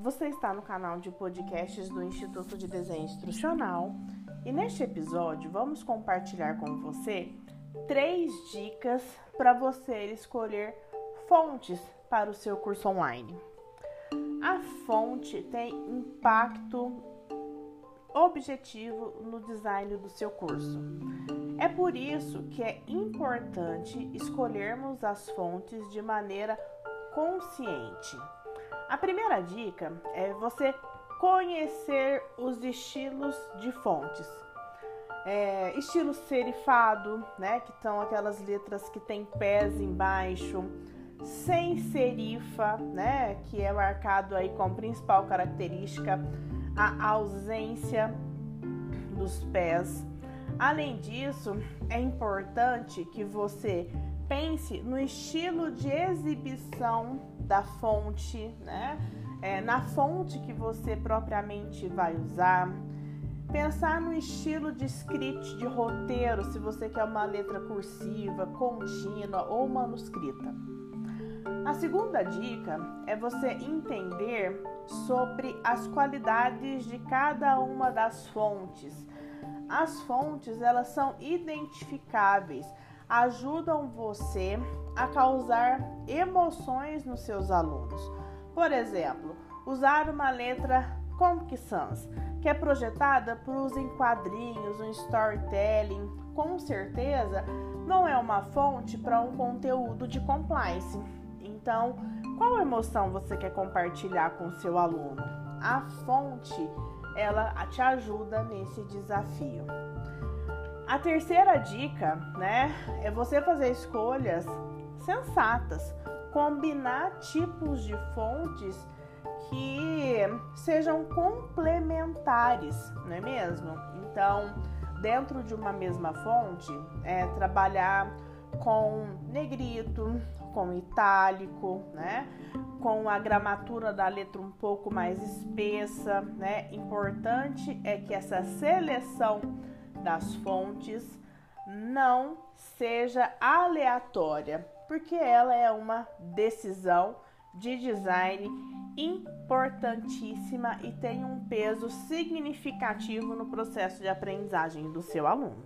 Você está no canal de podcasts do Instituto de Desenho Instrucional e neste episódio vamos compartilhar com você três dicas para você escolher fontes para o seu curso online. A fonte tem impacto objetivo no design do seu curso. É por isso que é importante escolhermos as fontes de maneira consciente. A primeira dica é você conhecer os estilos de fontes. É, estilo serifado, né, que são aquelas letras que tem pés embaixo, sem serifa, né, que é marcado aí como principal característica a ausência dos pés. Além disso, é importante que você pense no estilo de exibição da fonte, né? É, na fonte que você propriamente vai usar. Pensar no estilo de script, de roteiro, se você quer uma letra cursiva, contínua ou manuscrita. A segunda dica é você entender sobre as qualidades de cada uma das fontes. As fontes, elas são identificáveis ajudam você a causar emoções nos seus alunos. Por exemplo, usar uma letra Comic Sans, que é projetada para uso em quadrinhos, um storytelling, com certeza não é uma fonte para um conteúdo de compliance. Então, qual emoção você quer compartilhar com o seu aluno? A fonte, ela te ajuda nesse desafio. A terceira dica, né, é você fazer escolhas sensatas, combinar tipos de fontes que sejam complementares, não é mesmo? Então, dentro de uma mesma fonte, é trabalhar com negrito, com itálico, né? Com a gramatura da letra um pouco mais espessa, né? Importante é que essa seleção das fontes não seja aleatória, porque ela é uma decisão de design importantíssima e tem um peso significativo no processo de aprendizagem do seu aluno.